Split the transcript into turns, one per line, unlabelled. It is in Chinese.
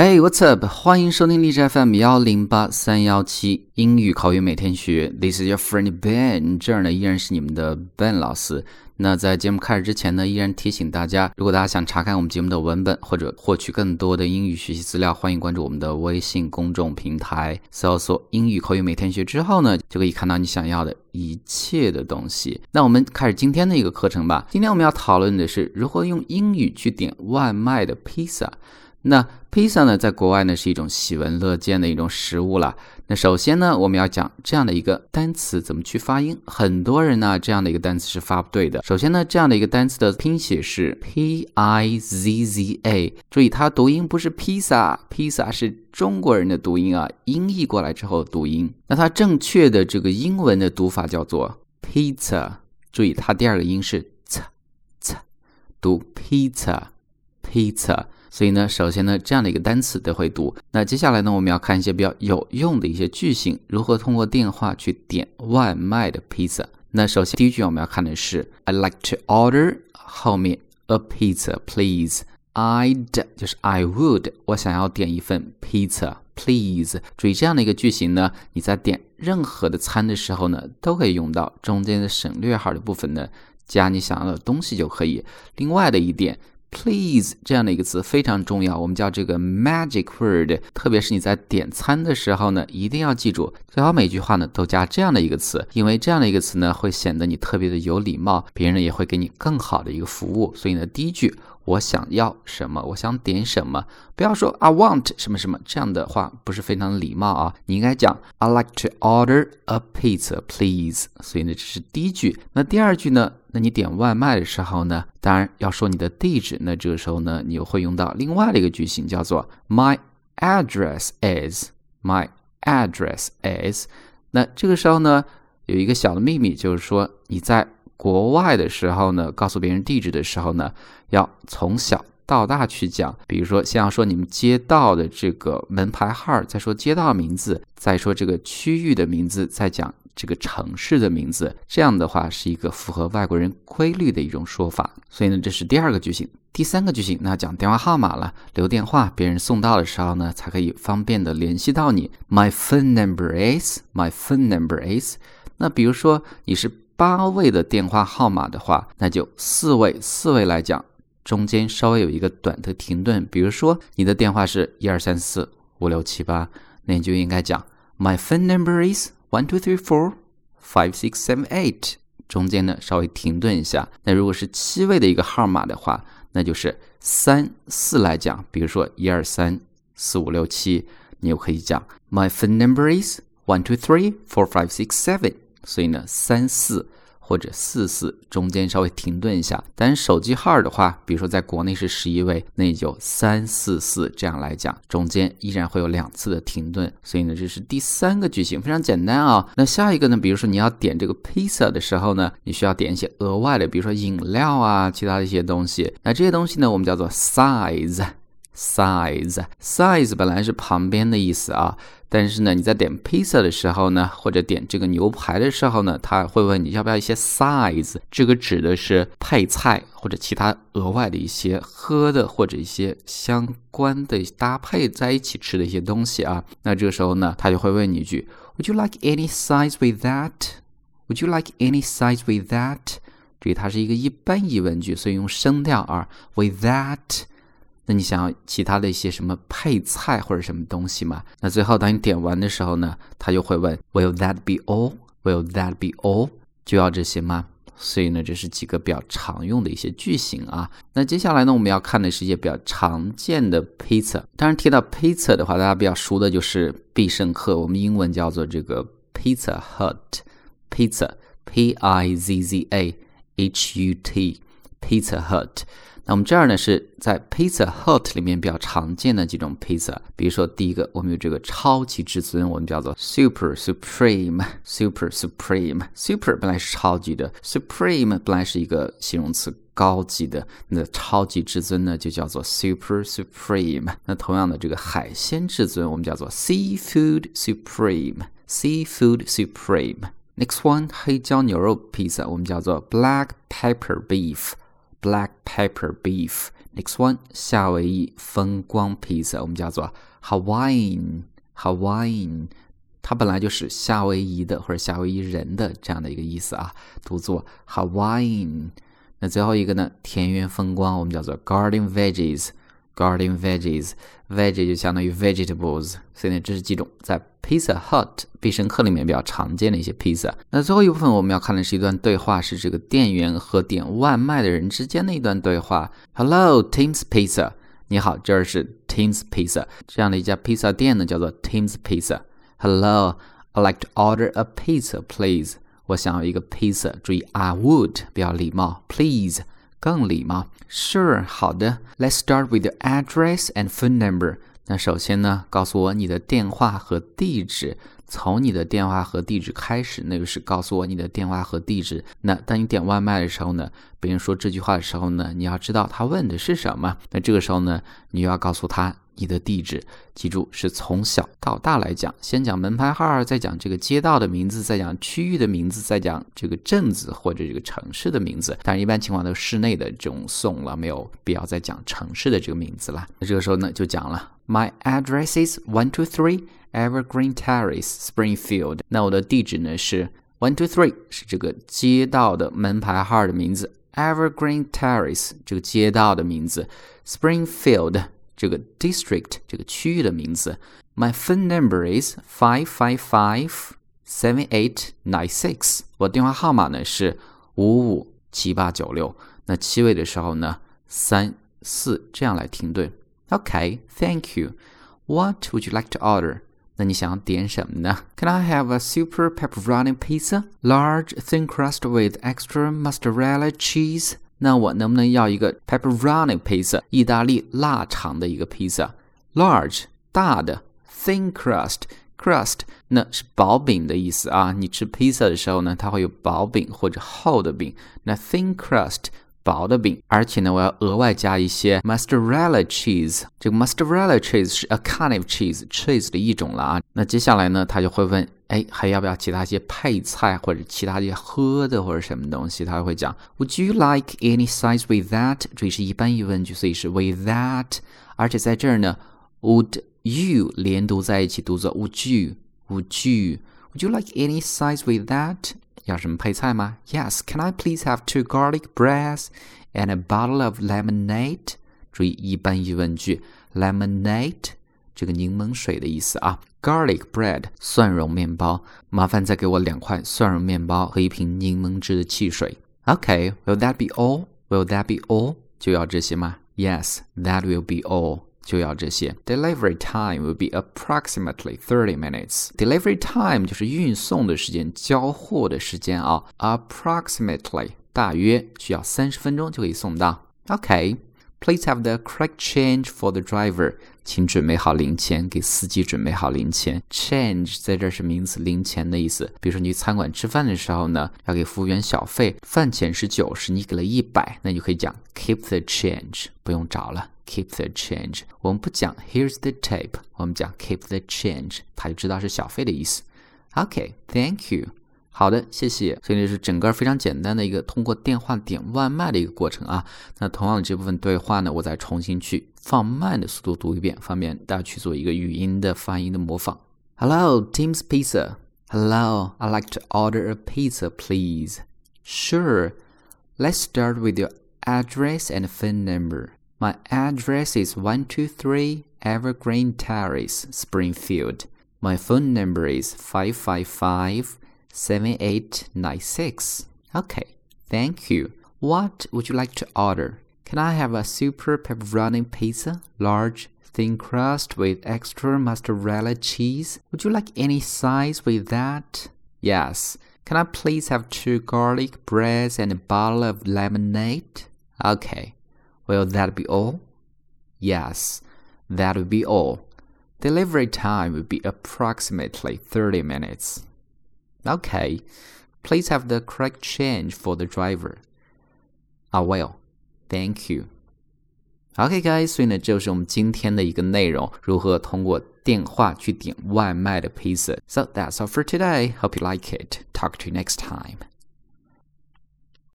Hey, what's up？欢迎收听荔枝 FM 幺零八三幺七英语口语每天学。This is your friend Ben，这儿呢依然是你们的 Ben 老师。那在节目开始之前呢，依然提醒大家，如果大家想查看我们节目的文本或者获取更多的英语学习资料，欢迎关注我们的微信公众平台，搜索“英语口语每天学”之后呢，就可以看到你想要的一切的东西。那我们开始今天的一个课程吧。今天我们要讨论的是如何用英语去点外卖的披萨。那披萨呢，在国外呢是一种喜闻乐见的一种食物了。那首先呢，我们要讲这样的一个单词怎么去发音。很多人呢，这样的一个单词是发不对的。首先呢，这样的一个单词的拼写是 p i z z a，注意它读音不是披萨，披萨是中国人的读音啊，音译过来之后读音。那它正确的这个英文的读法叫做 pizza，注意它第二个音是 c c，读 pizza pizza。所以呢，首先呢，这样的一个单词都会读。那接下来呢，我们要看一些比较有用的一些句型，如何通过电话去点外卖的披萨。那首先第一句我们要看的是 "I like to order" 后面 "a pizza, please." I'd 就是 I would，我想要点一份披萨，please。注意这样的一个句型呢，你在点任何的餐的时候呢，都可以用到中间的省略号的部分呢，加你想要的东西就可以。另外的一点。Please 这样的一个词非常重要，我们叫这个 magic word。特别是你在点餐的时候呢，一定要记住，最好每句话呢都加这样的一个词，因为这样的一个词呢会显得你特别的有礼貌，别人也会给你更好的一个服务。所以呢，第一句。我想要什么？我想点什么？不要说 I want 什么什么，这样的话不是非常礼貌啊。你应该讲 I like to order a pizza, please。所以呢，这是第一句。那第二句呢？那你点外卖的时候呢？当然要说你的地址。那这个时候呢，你又会用到另外的一个句型，叫做 My address is My address is。那这个时候呢，有一个小的秘密，就是说你在。国外的时候呢，告诉别人地址的时候呢，要从小到大去讲。比如说，先要说你们街道的这个门牌号，再说街道名字，再说这个区域的名字，再讲这个城市的名字。这样的话是一个符合外国人规律的一种说法。所以呢，这是第二个句型。第三个句型，那讲电话号码了，留电话，别人送到的时候呢，才可以方便的联系到你。My phone number is my phone number is。那比如说你是。八位的电话号码的话，那就四位，四位来讲，中间稍微有一个短的停顿。比如说你的电话是一二三四五六七八，那你就应该讲 My phone number is one two three four five six seven eight。中间呢稍微停顿一下。那如果是七位的一个号码的话，那就是三四来讲。比如说一二三四五六七，你又可以讲 My phone number is one two three four five six seven。所以呢，三四或者四四中间稍微停顿一下。但是手机号的话，比如说在国内是十一位，那也就三四四这样来讲，中间依然会有两次的停顿。所以呢，这是第三个句型，非常简单啊。那下一个呢，比如说你要点这个披萨的时候呢，你需要点一些额外的，比如说饮料啊，其他的一些东西。那这些东西呢，我们叫做 size。Size size 本来是旁边的意思啊，但是呢，你在点披萨的时候呢，或者点这个牛排的时候呢，他会问你要不要一些 size，这个指的是配菜或者其他额外的一些喝的或者一些相关的搭配在一起吃的一些东西啊。那这个时候呢，他就会问你一句，Would you like any size with that？Would you like any size with that？注意，它是一个一般疑问句，所以用声调啊，with that。那你想要其他的一些什么配菜或者什么东西吗？那最后当你点完的时候呢，他就会问，Will that be all? Will that be all? 就要这些吗？所以呢，这是几个比较常用的一些句型啊。那接下来呢，我们要看的是一些比较常见的 pizza。当然，提到 pizza 的话，大家比较熟的就是必胜客，我们英文叫做这个 Pizza hut，pizza p i z z a h u t Pizza Hut。那我们这儿呢是在 Pizza Hut 里面比较常见的几种 pizza，比如说第一个，我们有这个超级至尊，我们叫做 Super Supreme，Super Supreme，Super 本来是超级的，Supreme 本来是一个形容词，高级的，那超级至尊呢就叫做 Super Supreme。那同样的这个海鲜至尊，我们叫做 Seafood Supreme，Seafood Supreme。Next one，黑椒牛肉披萨，我们叫做 Black Pepper Beef。Black pepper beef。Next one，夏威夷风光披萨，我们叫做 Hawaiian Hawaiian，它本来就是夏威夷的或者夏威夷人的这样的一个意思啊，读作 Hawaiian。那最后一个呢，田园风光，我们叫做 Garden Veggies。Garden veggies，veggie 就相当于 vegetables，所以呢，这是几种在 Pizza Hut 必胜客里面比较常见的一些披萨。那最后一部分我们要看的是一段对话，是这个店员和点外卖的人之间的一段对话。Hello，Tim's Pizza，你好，这儿是 Tim's Pizza 这样的一家披萨店呢，叫做 Tim's Pizza。Hello，I'd like to order a pizza, please。我想要一个披萨，注意 I would 比较礼貌，please。更礼貌。Sure，好的。Let's start with the address and phone number。那首先呢，告诉我你的电话和地址。从你的电话和地址开始，那就是告诉我你的电话和地址。那当你点外卖的时候呢，别人说这句话的时候呢，你要知道他问的是什么。那这个时候呢，你就要告诉他。你的地址，记住是从小到大来讲，先讲门牌号，再讲这个街道的名字，再讲区域的名字，再讲这个镇子或者这个城市的名字。但是一般情况都是室内的这种送了，没有必要再讲城市的这个名字了。那这个时候呢，就讲了，My address is one two three Evergreen Terrace, Springfield。那我的地址呢是 one two three，是这个街道的门牌号的名字，Evergreen Terrace 这个街道的名字，Springfield。这个 district 这个区域的名字。My phone number is five five five seven eight nine six。我电话号码呢是五五七八九六。那七位的时候呢，三四这样来停顿。Okay, thank you. What would you like to order? 那你想要点什么呢？Can I have a super pepperoni pizza, large thin crust with extra mozzarella cheese? 那我能不能要一个 pepperoni pizza，意大利腊肠的一个披萨？Large 大的，thin crust crust 那是薄饼的意思啊。你吃披萨的时候呢，它会有薄饼或者厚的饼。那 thin crust 薄的饼，而且呢，我要额外加一些 mozzarella cheese。这个 mozzarella cheese 是 a kind of cheese，cheese 的一种了啊。那接下来呢，他就会问。哎，还要不要其他一些配菜或者其他一些喝的或者什么东西？他会讲，Would you like any sides with that？这里是一般疑问句，所以是 with that。而且在这儿呢，Would you 连读在一起，读作 Would you？Would you？Would you like any sides with that？要什么配菜吗？Yes。Can I please have two garlic breads and a bottle of lemonade？注意一般疑问句，lemonade。这个柠檬水的意思啊，garlic bread 蒜蓉面包，麻烦再给我两块蒜蓉面包和一瓶柠檬汁的汽水。OK，Will that be all？Will that be all？就要这些吗？Yes，that will be all。就要这些。Delivery time will be approximately thirty minutes. Delivery time 就是运送的时间，交货的时间啊。Approximately 大约需要三十分钟就可以送到。OK，Please have the correct change for the driver. 请准备好零钱，给司机准备好零钱。Change 在这是名词，零钱的意思。比如说你去餐馆吃饭的时候呢，要给服务员小费，饭钱是九十，你给了一百，那你就可以讲 keep the change，不用找了，keep the change。我们不讲 here's the tip，我们讲 keep the change，他就知道是小费的意思。OK，Thank you。好的，谢谢。所以这是整个非常简单的一个通过电话点外卖的一个过程啊。那同样的这部分对话呢，我再重新去放慢的速度读一遍，方便大家去做一个语音的发音的模仿。Hello, Tim's Pizza. Hello, I'd like to order a pizza, please. Sure. Let's start with your address and phone number. My address is 123 Evergreen Terrace, Springfield. My phone number is 555 7896. Okay, thank you. What would you like to order? Can I have a super pepperoni pizza, large, thin crust with extra mozzarella cheese? Would you like any size with that? Yes. Can I please have two garlic breads and a bottle of lemonade? Okay. Will that be all? Yes, that will be all. Delivery time will be approximately 30 minutes. Okay, please have the correct change for the driver. I will. Thank you. Okay, guys，所以呢，这就是我们今天的一个内容，如何通过电话去点外卖的披萨。So that's all for today. Hope you like it. Talk to you next time.